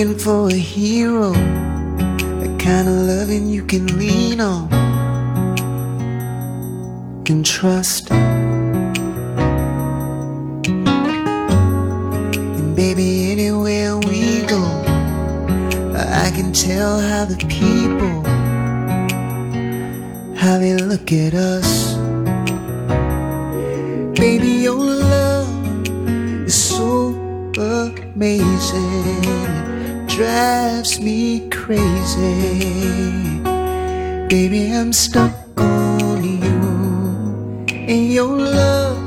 Looking for a hero, the kind of loving you can lean on, can trust. And baby, anywhere we go, I can tell how the people, how they look at us. Baby, your love is so amazing. Drives me crazy. Baby, I'm stuck on you. And your love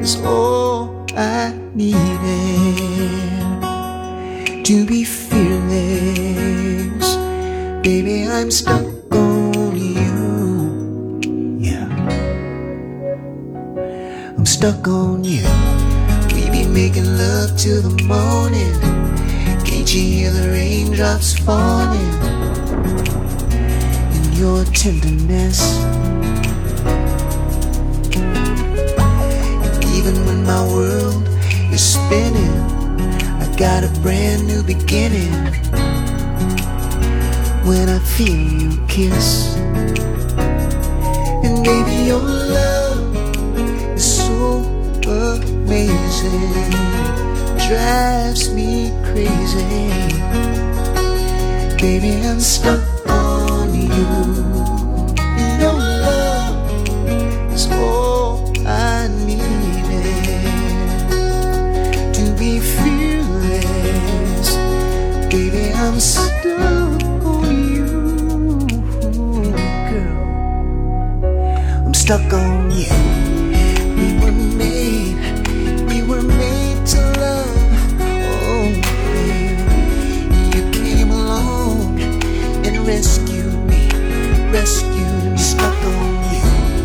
is all I needed to be fearless. Baby, I'm stuck on you. Yeah. I'm stuck on you. We be making love till the morning. Hear the raindrops falling? In your tenderness. And even when my world is spinning, I got a brand new beginning. When I feel you kiss. And baby, your love is so amazing. Drives me crazy. Baby, I'm stuck on you. Your love is all I to be fearless. Baby, I'm stuck on you, girl. I'm stuck on you.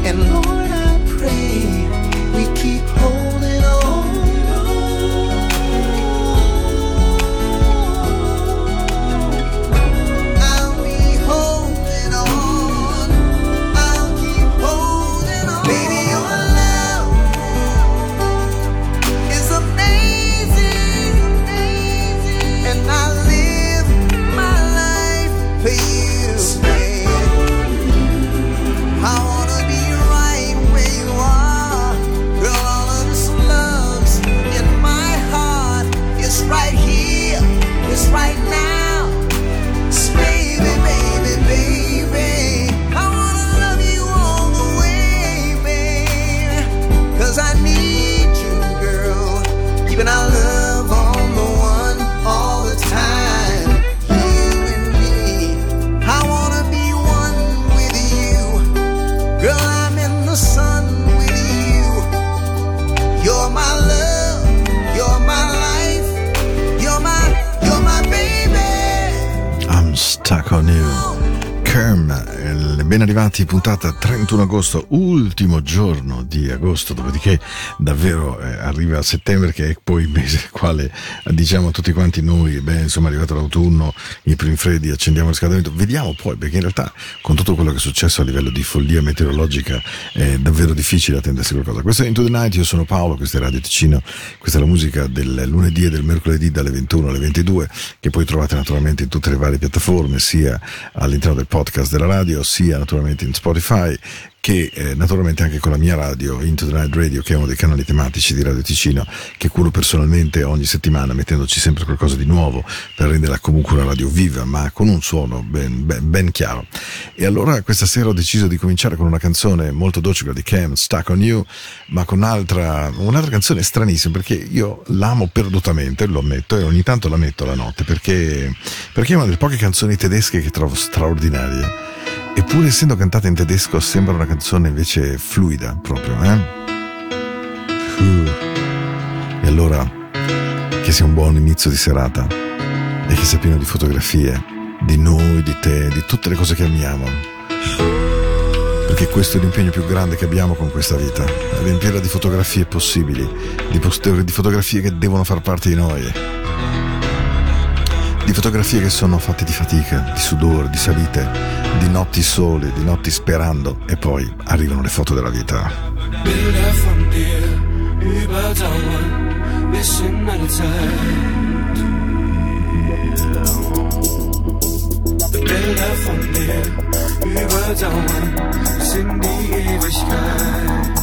And Lord, arrivati, puntata 31 agosto, ultimo giorno di agosto, dopodiché davvero eh, arriva settembre che è poi il mese al quale diciamo tutti quanti noi, beh insomma è arrivato l'autunno, i primi freddi, accendiamo il riscaldamento, vediamo poi perché in realtà con tutto quello che è successo a livello di follia meteorologica è davvero difficile attendersi qualcosa. Questo è Into the Night, io sono Paolo, questo è Radio Ticino, questa è la musica del lunedì e del mercoledì dalle 21 alle 22 che poi trovate naturalmente in tutte le varie piattaforme, sia all'interno del podcast della radio, sia naturalmente in Spotify, che eh, naturalmente anche con la mia radio, Into the Night Radio, che è uno dei canali tematici di Radio Ticino, che curo personalmente ogni settimana, mettendoci sempre qualcosa di nuovo per renderla comunque una radio viva, ma con un suono ben, ben, ben chiaro. E allora questa sera ho deciso di cominciare con una canzone molto dolce, quella di Cam, Stuck on You, ma con un'altra, un'altra canzone stranissima, perché io l'amo perdutamente, lo ammetto, e ogni tanto la metto la notte, perché, perché è una delle poche canzoni tedesche che trovo straordinarie. Eppure essendo cantata in tedesco sembra una canzone invece fluida proprio, eh? E allora che sia un buon inizio di serata e che sia pieno di fotografie di noi, di te, di tutte le cose che amiamo. Perché questo è l'impegno più grande che abbiamo con questa vita, riempirla di fotografie possibili, di, poster- di fotografie che devono far parte di noi di fotografie che sono fatte di fatica, di sudore, di salite, di notti sole, di notti sperando e poi arrivano le foto della vita. Bilder von dir überdauern, sind die Ewigkeit.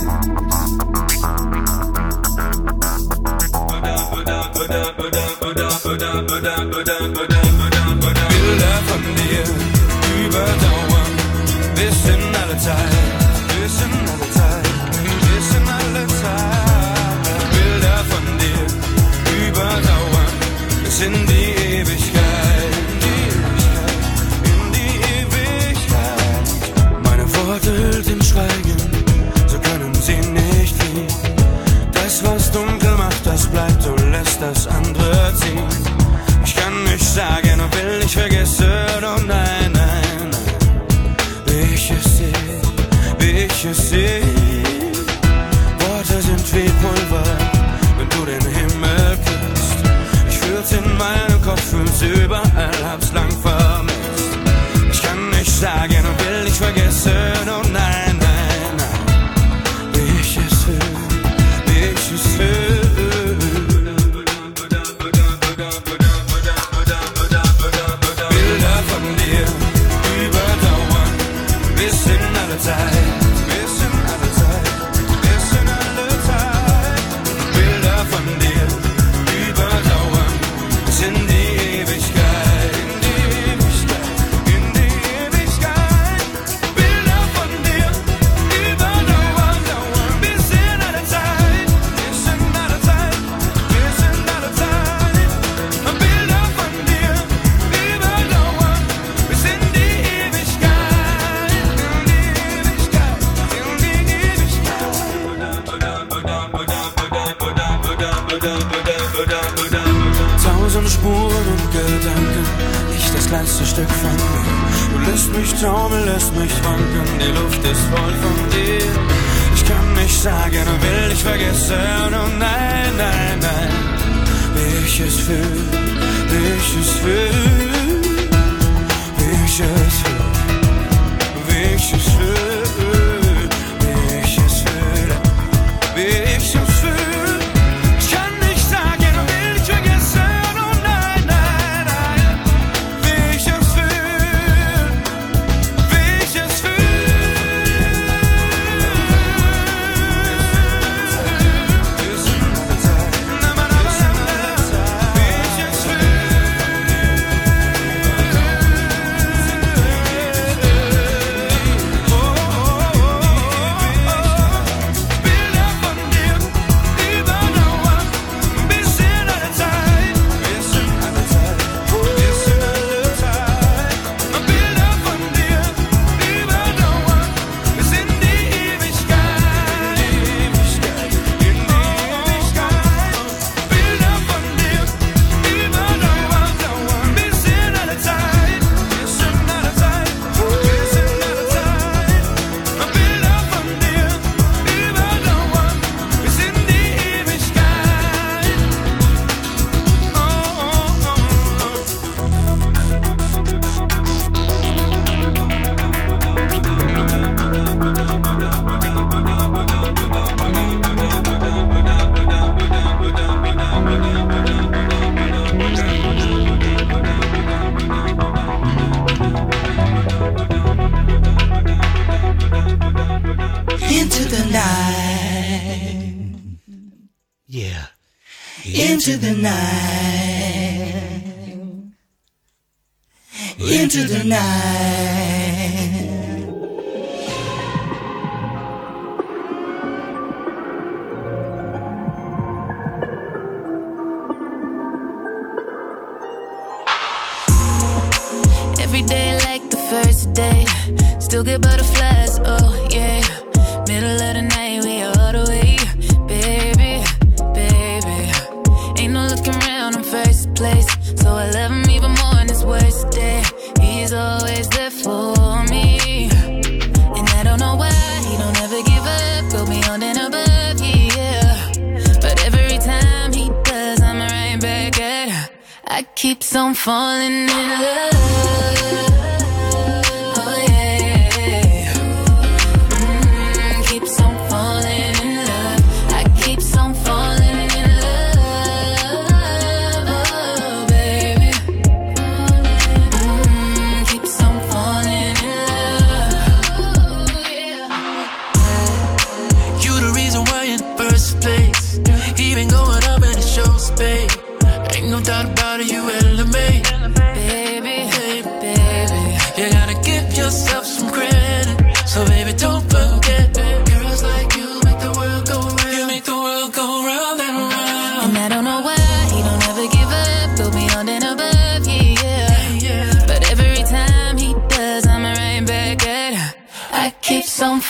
another time. This another time. This another time. Bilder von dir überdauern bis in die Ewigkeit. In die Ewigkeit. Meine Worte im Schweigen, so können sie nicht fliehen. Das, was dunkel macht, das bleibt und lässt das andere ziehen. Ich kann nicht sagen, ob will ich vergesse. jetzt überall, äh, hab's lang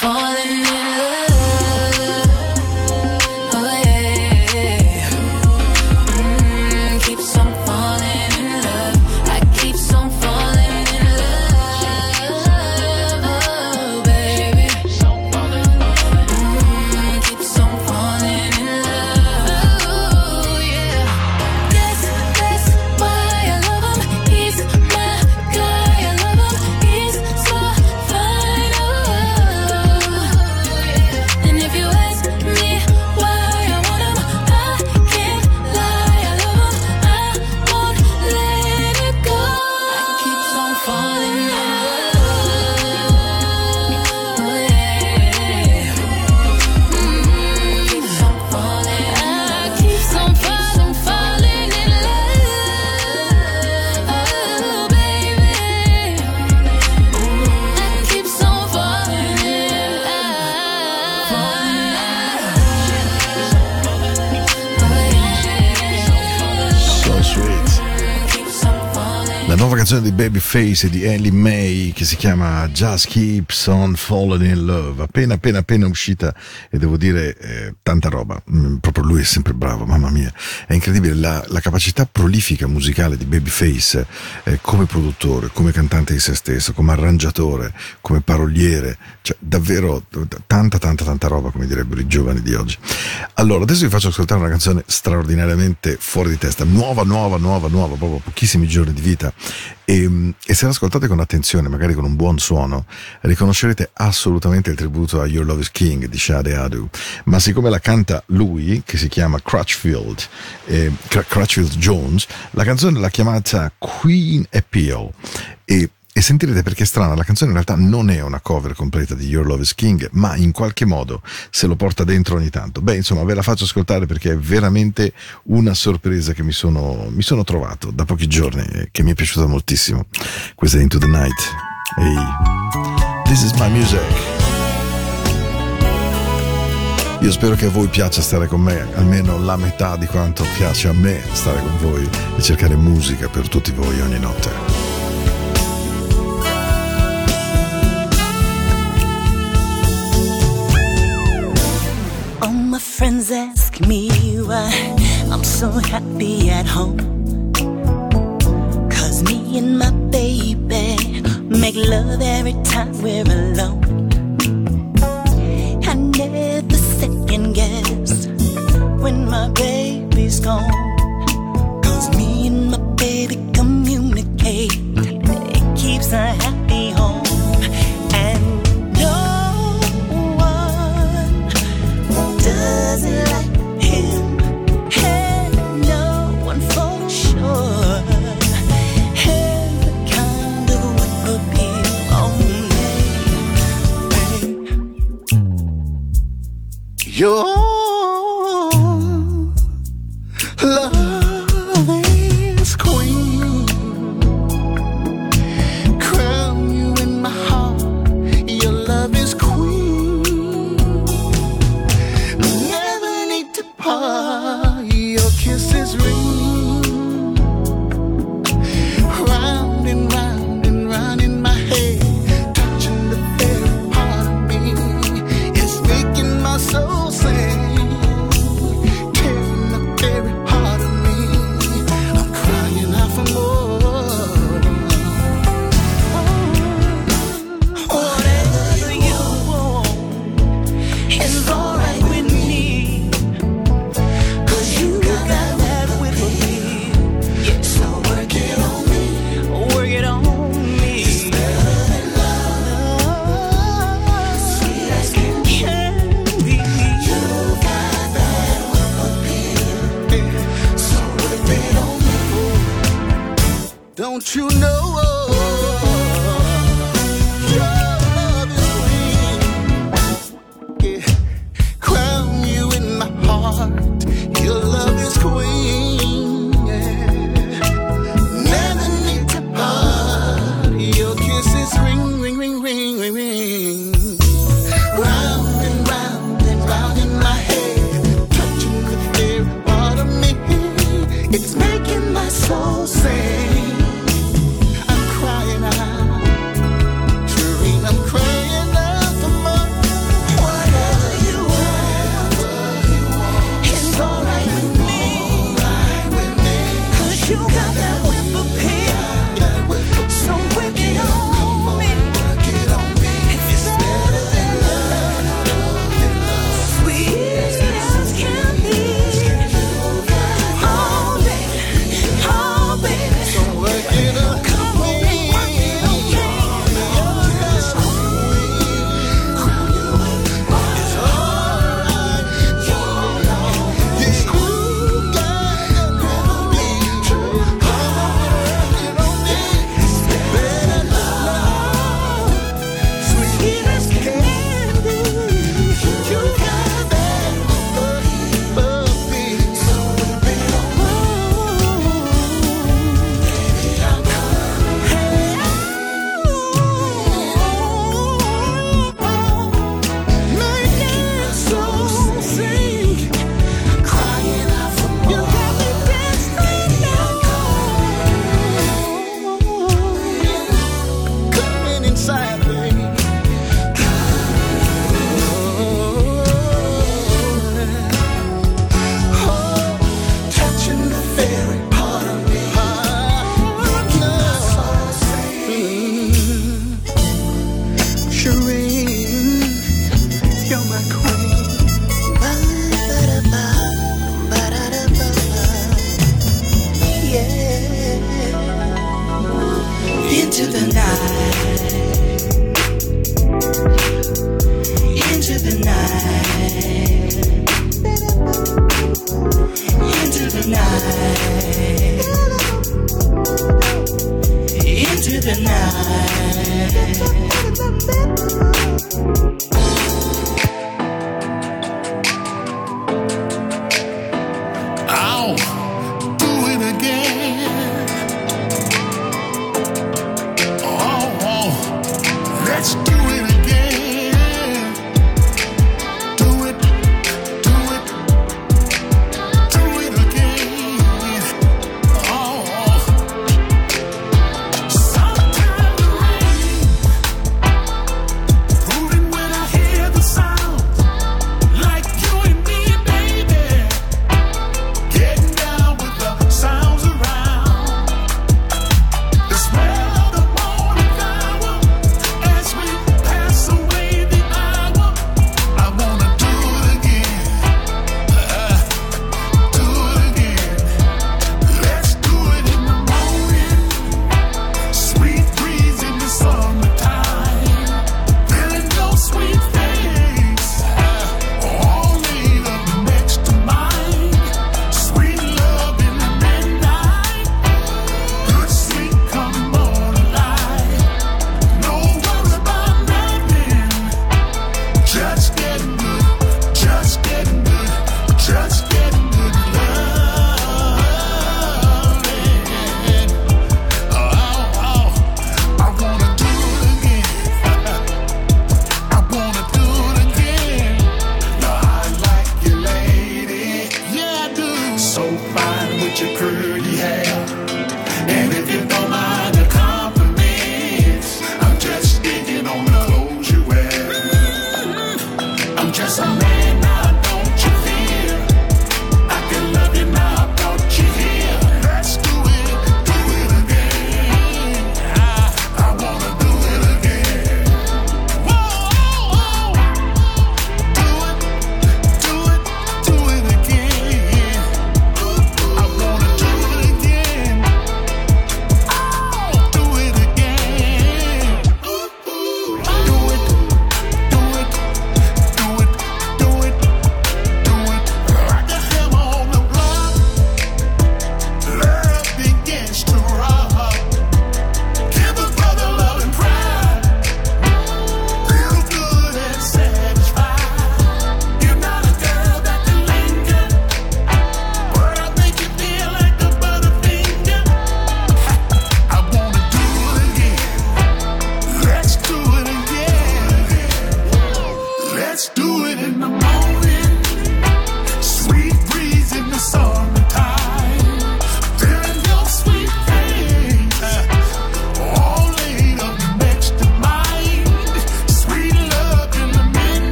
falling Babyface di Ellie May che si chiama Just Keeps on Falling in Love, appena appena appena uscita e devo dire eh, tanta roba, Mm, proprio lui è sempre bravo, mamma mia, è incredibile la, la capacità prolifica musicale di Babyface eh, come produttore, come cantante di se stesso, come arrangiatore, come paroliere, cioè davvero tanta tanta tanta roba come direbbero i giovani di oggi. Allora adesso vi faccio ascoltare una canzone straordinariamente fuori di testa, nuova nuova nuova nuova, proprio pochissimi giorni di vita e, e se l'ascoltate con attenzione, magari con un buon suono, riconoscerete assolutamente il tributo a Your Love is King di Shade Adu. Ma siccome la canta lui, che si chiama Crutchfield, eh, Cr- Crutchfield Jones, la canzone l'ha chiamata Queen Appeal. E sentirete perché è strana, la canzone in realtà non è una cover completa di Your Love is King, ma in qualche modo se lo porta dentro ogni tanto. Beh, insomma, ve la faccio ascoltare perché è veramente una sorpresa che mi sono, mi sono trovato da pochi giorni e che mi è piaciuta moltissimo. Questa è Into the Night. Ehi, this is my music. Io spero che a voi piaccia stare con me, almeno la metà di quanto piace a me stare con voi e cercare musica per tutti voi ogni notte. Friends ask me why I'm so happy at home. Cause me and my baby make love every time we're alone. I never second guess when my baby's gone. Cause me and my baby communicate. It keeps a Your love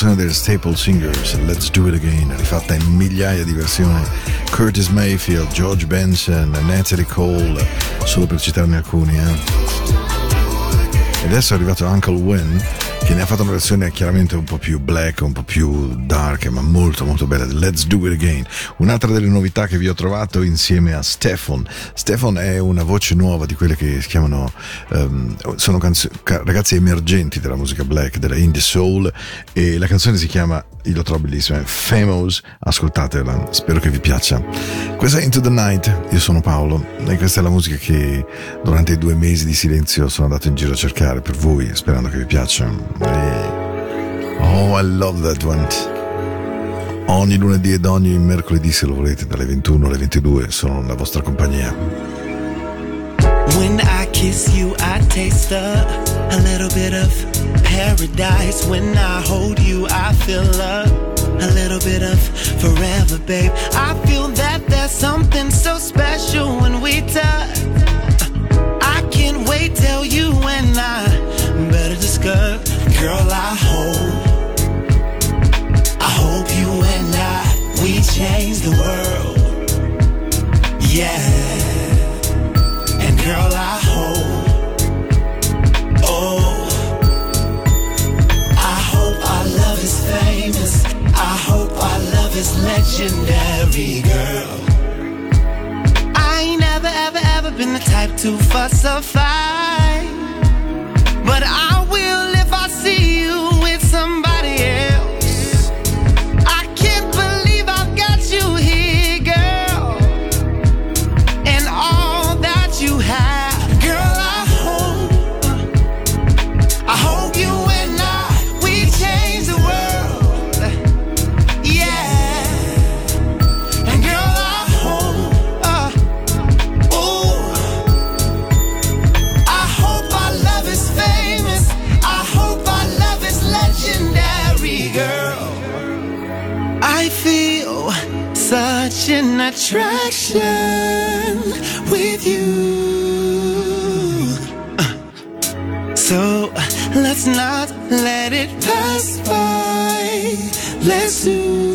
canzone delle Staple Singers, Let's Do It Again, rifatta in migliaia di versioni. Curtis Mayfield, George Benson, Natalie Cole, solo per citarne alcuni. Eh. E adesso è arrivato Uncle Wen, che ne ha fatto una versione chiaramente un po' più black, un po' più dark, ma molto molto bella. Let's Do It Again. Un'altra delle novità che vi ho trovato insieme a Stefan. Stefan è una voce nuova di quelle che si chiamano, ehm, sono canzo- ca- ragazzi emergenti della musica black, della indie soul, e la canzone si chiama, io lo trovo bellissima, è Famous, ascoltatela, spero che vi piaccia. Questa è Into the Night, io sono Paolo, e questa è la musica che durante i due mesi di silenzio sono andato in giro a cercare per voi, sperando che vi piaccia. E- Oh, I love that one. Ogni lunedì ed ogni mercoledì, se lo volete, dalle 21 alle 22, sono la vostra compagnia. When I kiss you, I taste a, a little bit of paradise. When I hold you, I feel a, a little bit of forever, babe. I feel that there's something so special when we touch. I can't wait till you and I better discuss. Girl, I hope, I hope you and I we change the world. Yeah. Legendary, girl. I ain't never, ever, ever been the type to fuss or fight. Attraction with you. So let's not let it pass by. Let's do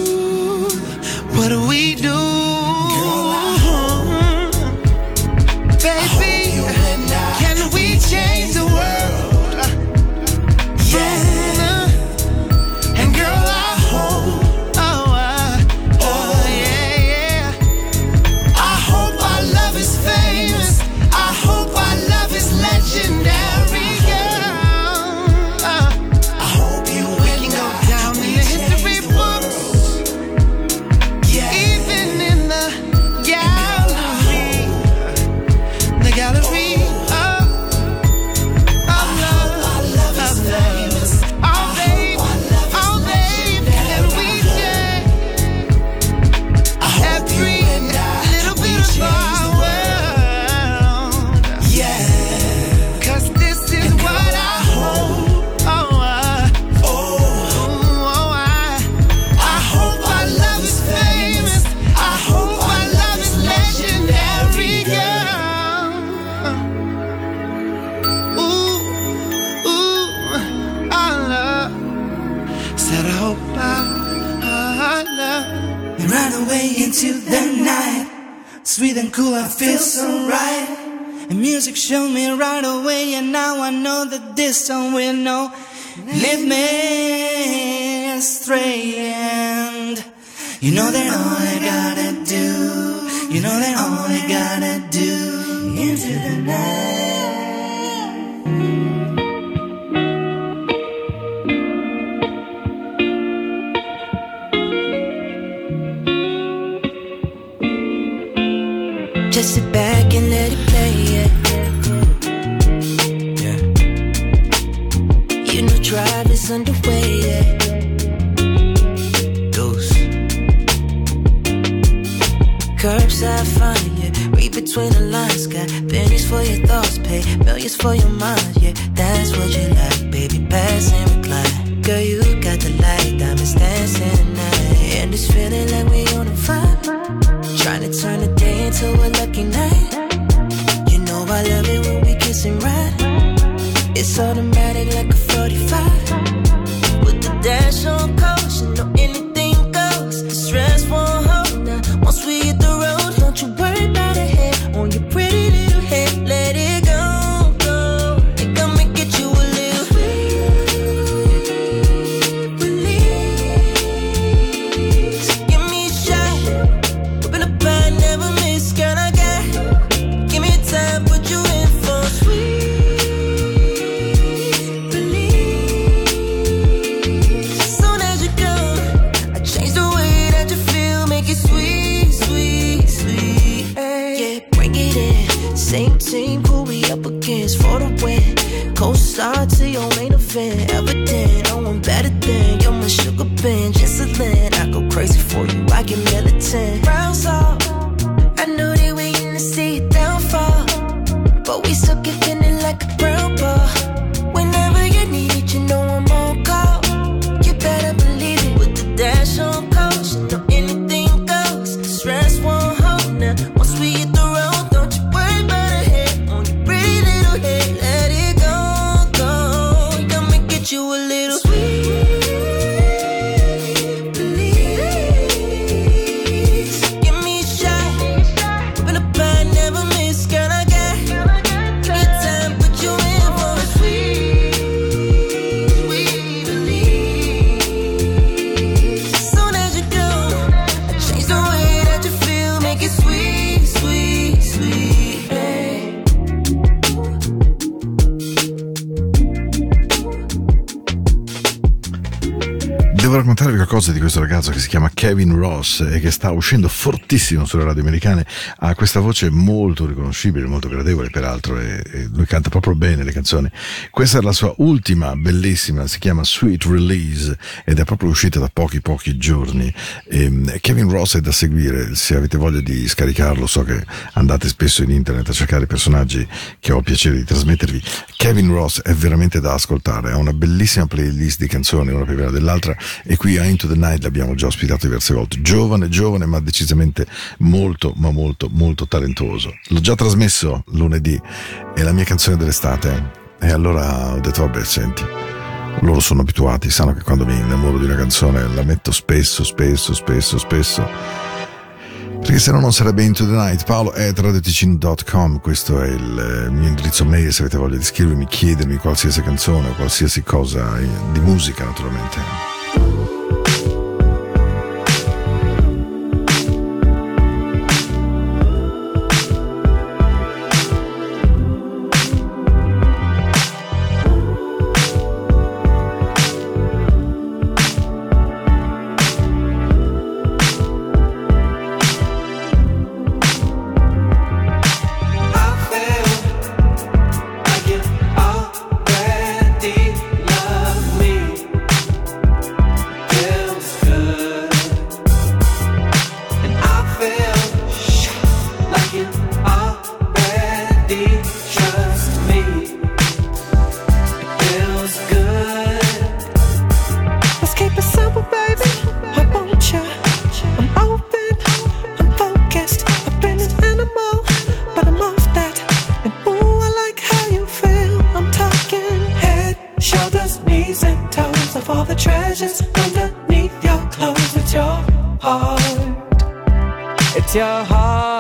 song will know. Lead me astray, and you know that all I gotta do, you know that all I gotta do into the night. Curbside fun, yeah. Read between the lines, got pennies for your thoughts, pay millions for your mind, yeah. That's what you like, baby. Pass and recline. Girl, you got the light, diamonds dancing tonight. And it's feeling like we on a vibe. Trying to turn the day into a lucky night. You know I love it when we kiss and ride. It's automatic like a 45. With the dash on What e che sta uscendo fortissimo sulle radio americane, ha questa voce molto riconoscibile, molto gradevole peraltro, e, e lui canta proprio bene le canzoni. Questa è la sua ultima bellissima, si chiama Sweet Release ed è proprio uscita da pochi pochi giorni. E, Kevin Ross è da seguire, se avete voglia di scaricarlo so che andate spesso in internet a cercare personaggi che ho piacere di trasmettervi. Kevin Ross è veramente da ascoltare, ha una bellissima playlist di canzoni, una più bella dell'altra e qui a Into the Night l'abbiamo già ospitato diverse volte, giovane, giovane ma decisamente decisamente molto, ma molto, molto talentuoso. L'ho già trasmesso lunedì, è la mia canzone dell'estate. E allora ho detto, vabbè, senti, loro sono abituati, sanno che quando mi innamoro di una canzone la metto spesso, spesso, spesso, spesso. Perché se no non sarebbe Into the Night. Paolo è radioticino.com, questo è il eh, mio indirizzo mail se avete voglia di scrivermi, chiedermi qualsiasi canzone, qualsiasi cosa eh, di musica naturalmente. It's your heart.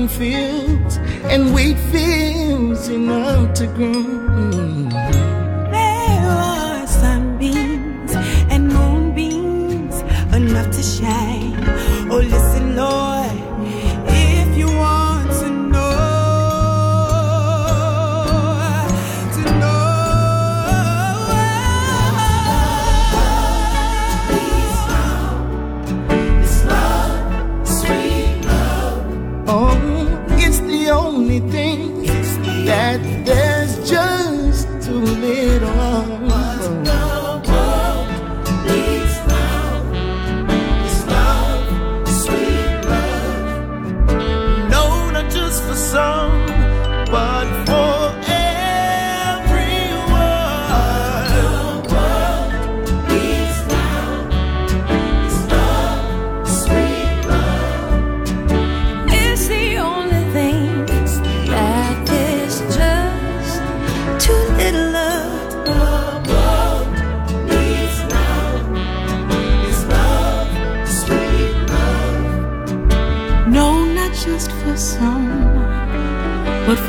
cornfields and wheat fields enough to grow.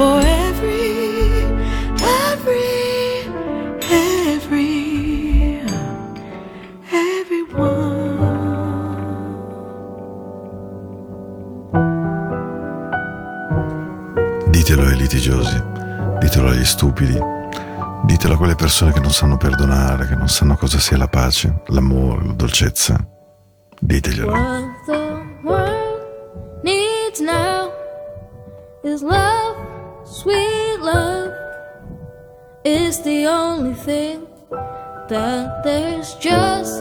For every, every, every, everyone. Ditelo ai litigiosi, ditelo agli stupidi, ditelo a quelle persone che non sanno perdonare, che non sanno cosa sia la pace, l'amore, la dolcezza. Diteglielo. What the world needs now is love, sweet love. Is the only thing that there's just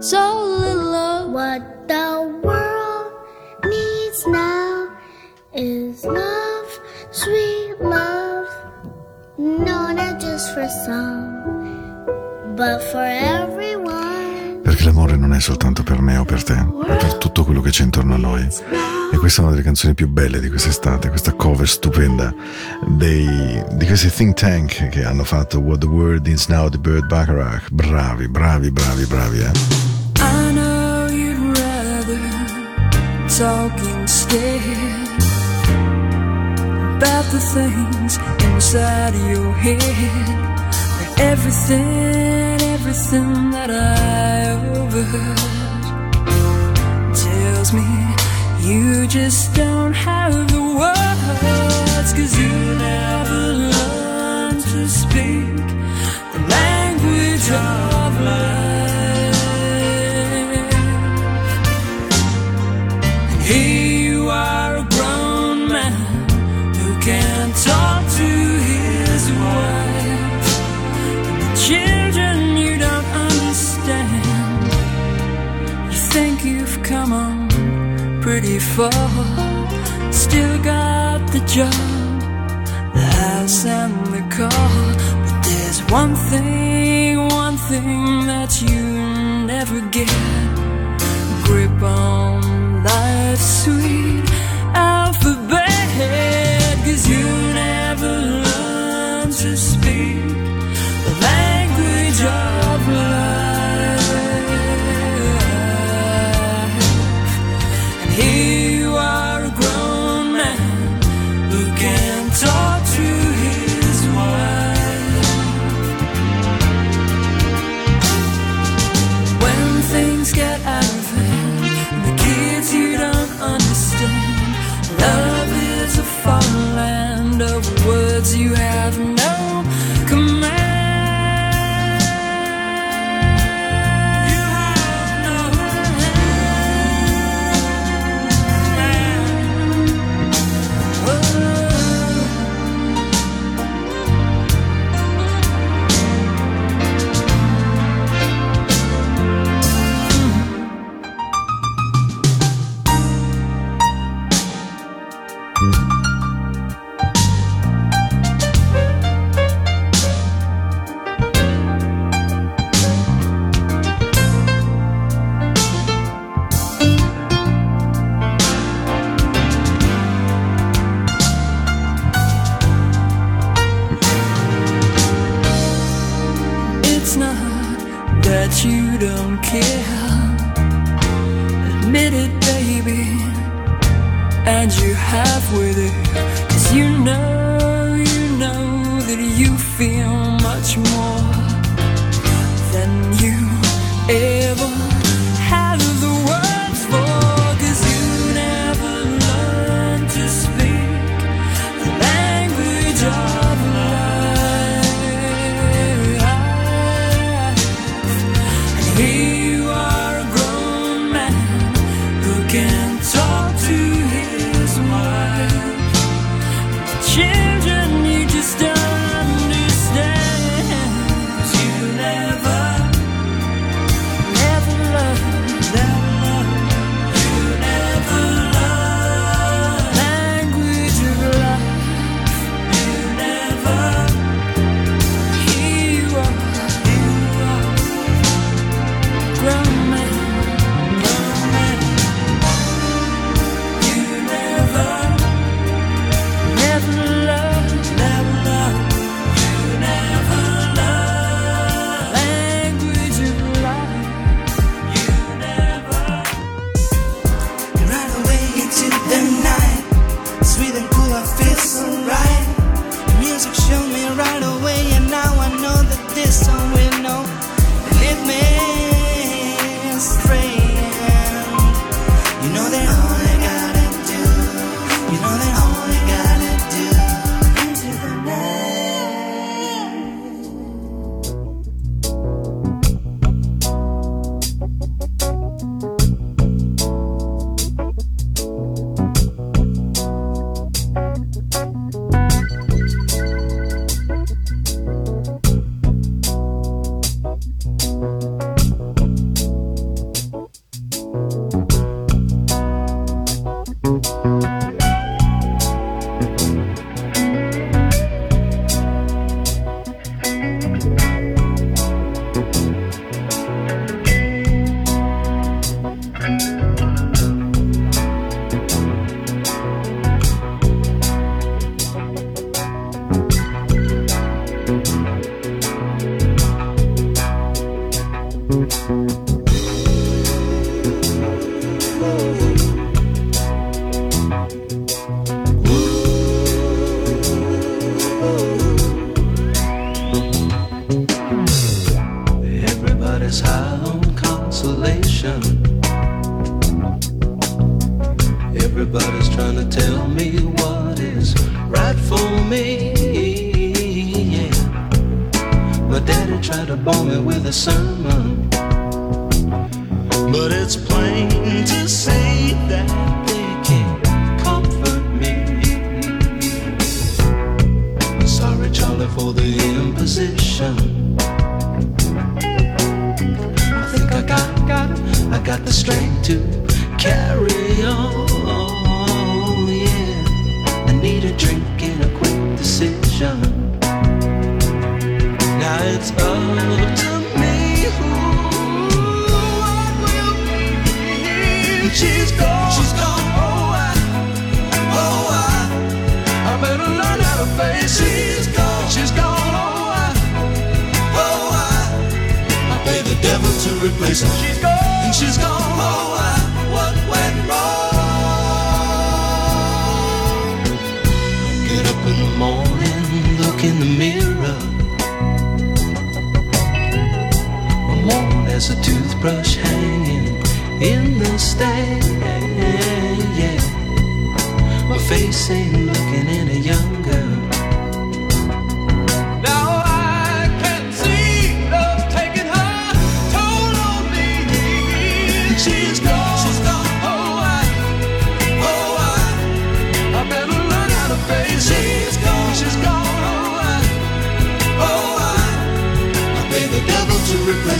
so little of. What the world needs now is love, sweet love. No, not just for some, but for everyone. L'amore non è soltanto per me o per te, è per tutto quello che c'è intorno a noi. E questa è una delle canzoni più belle di quest'estate, questa cover stupenda dei, di questi think tank che hanno fatto What the World Is Now di Bird Bacharach. Bravi, bravi, bravi, bravi, eh. Talk instead about the things inside your head. Everything, everything that I overheard tells me you just don't have the words. Cause you never learned to speak the language of life. 34, still got the job, the house and the car. But there's one thing, one thing that you never get grip on.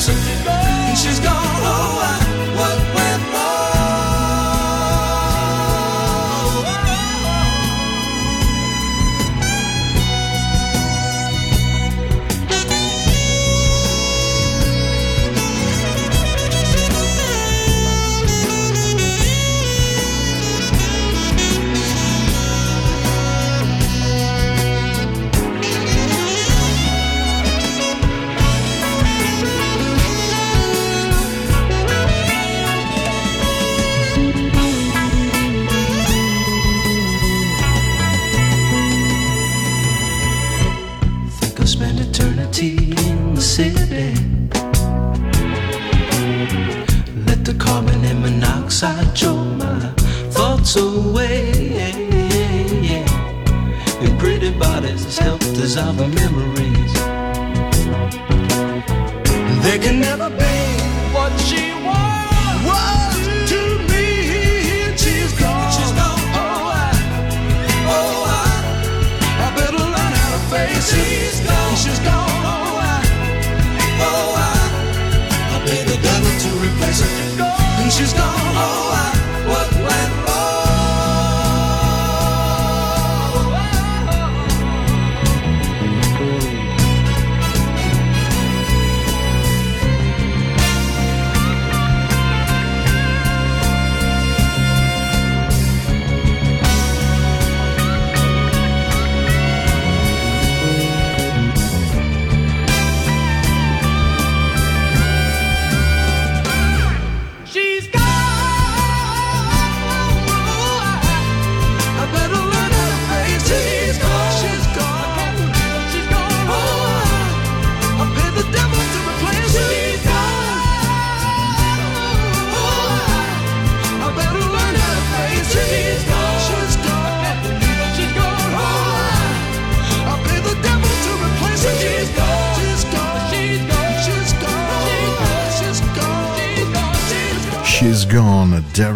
something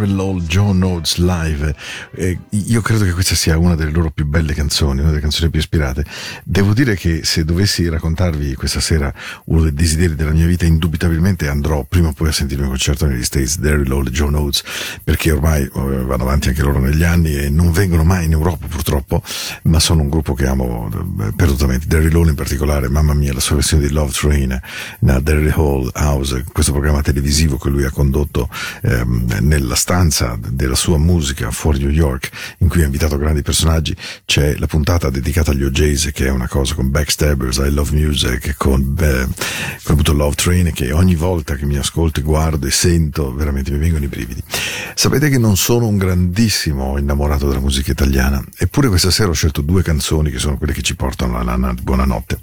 Daryl Hall, John Oates live. Eh, io credo che questa sia una delle loro più belle canzoni, una delle canzoni più ispirate. Devo dire che se dovessi raccontarvi questa sera uno dei desideri della mia vita, indubitabilmente andrò prima o poi a sentirmi un concerto negli States, Daryl Hall John Oates, perché ormai eh, vanno avanti anche loro negli anni e non vengono mai in Europa purtroppo, ma sono un gruppo che amo eh, perdutamente. Daryl Hall in particolare, mamma mia, la sua versione di Love Train, na Daryl Hall House, questo programma televisivo che lui ha condotto ehm, nella stanza della sua musica fuori New York, in cui ha invitato grandi personaggi, c'è la puntata dedicata agli OJs, che è una cosa con Backstabbers, I Love Music, con, beh, con appunto Love Train, che ogni volta che mi ascolto e guardo e sento, veramente mi vengono i brividi. Sapete che non sono un grandissimo innamorato della musica italiana, eppure questa sera ho scelto due canzoni che sono quelle che ci portano alla buonanotte.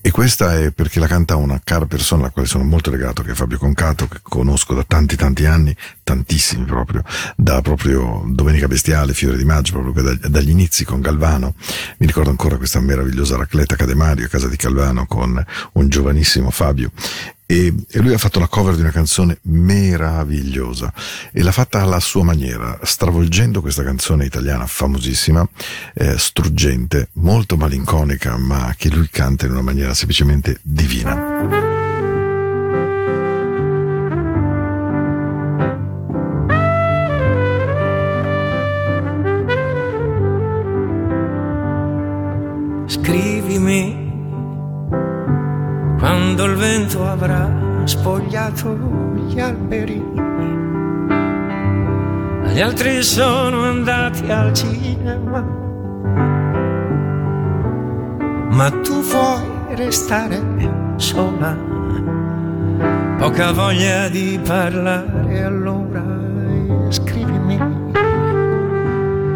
E questa è perché la canta una cara persona alla quale sono molto legato, che è Fabio Concato, che conosco da tanti tanti anni, tantissimi proprio, da proprio Domenica Bestiale, Fiore di Maggio, proprio da- dagli inizi con Galvano. Mi ricordo ancora questa meravigliosa racletta Cademario a casa di Calvano con un giovanissimo Fabio. E, e lui ha fatto la cover di una canzone meravigliosa e l'ha fatta alla sua maniera, stravolgendo questa canzone italiana famosissima, eh, struggente, molto malinconica, ma che lui canta in una maniera semplicemente divina. Quando il vento avrà spogliato gli alberi gli altri sono andati al cinema. Ma tu vuoi restare sola, poca voglia di parlare, allora scrivimi.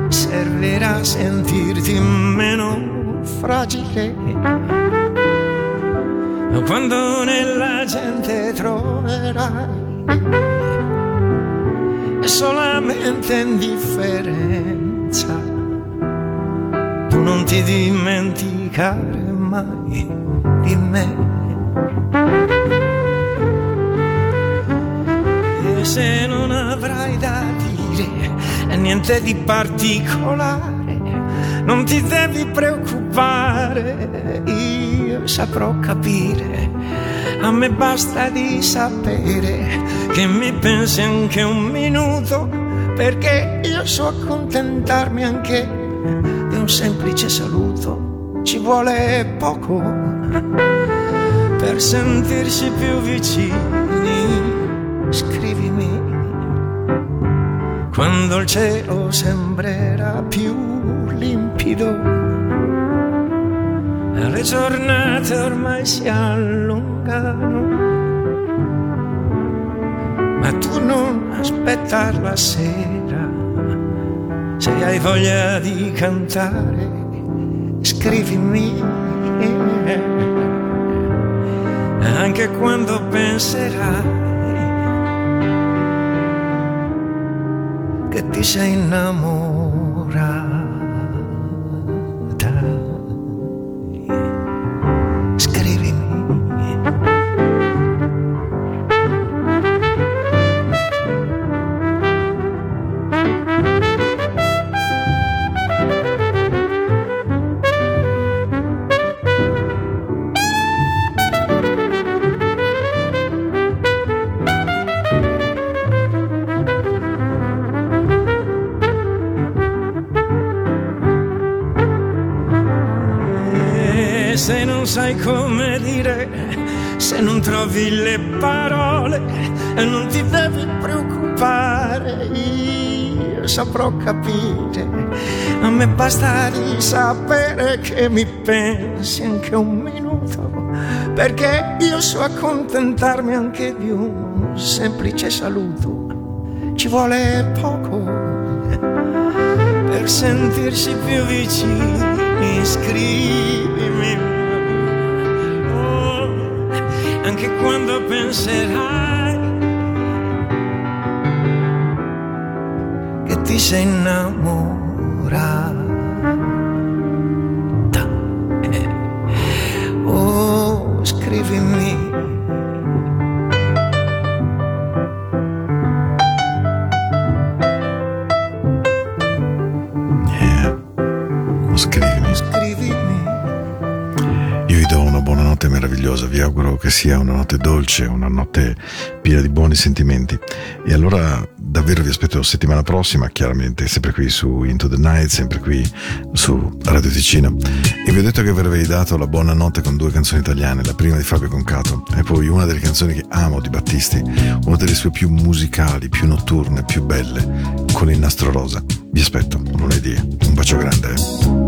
Servirà sentirti meno fragile. Quando nella gente troverai solamente indifferenza. Tu non ti dimenticare mai di me. E se non avrai da dire niente di particolare, non ti devi preoccupare, io saprò capire. A me basta di sapere che mi pensi anche un minuto, perché io so accontentarmi anche di un semplice saluto. Ci vuole poco per sentirsi più vicini. Scrivimi quando il cielo sembrerà più limpido. Le giornate ormai si allungano, ma tu non aspettar la sera, se hai voglia di cantare, scrivimi. Anche quando penserai che ti sei innamorata. Saprò capire. A me basta di sapere che mi pensi anche un minuto, perché io so accontentarmi anche di un semplice saluto. Ci vuole poco per sentirsi più vicini, scrivimi. Oh, anche quando penserai ti sei innamorata. Oh, scrivimi. Scrivimi. Scrivimi. Meravigliosa, vi auguro che sia una notte dolce, una notte piena di buoni sentimenti. E allora davvero vi aspetto settimana prossima, chiaramente, sempre qui su Into the Night, sempre qui su Radio Ticino. E vi ho detto che vi avrei dato la buonanotte con due canzoni italiane, la prima di Fabio Concato e poi una delle canzoni che amo di Battisti, una delle sue più musicali, più notturne, più belle, con il nastro rosa. Vi aspetto lunedì. Un bacio grande.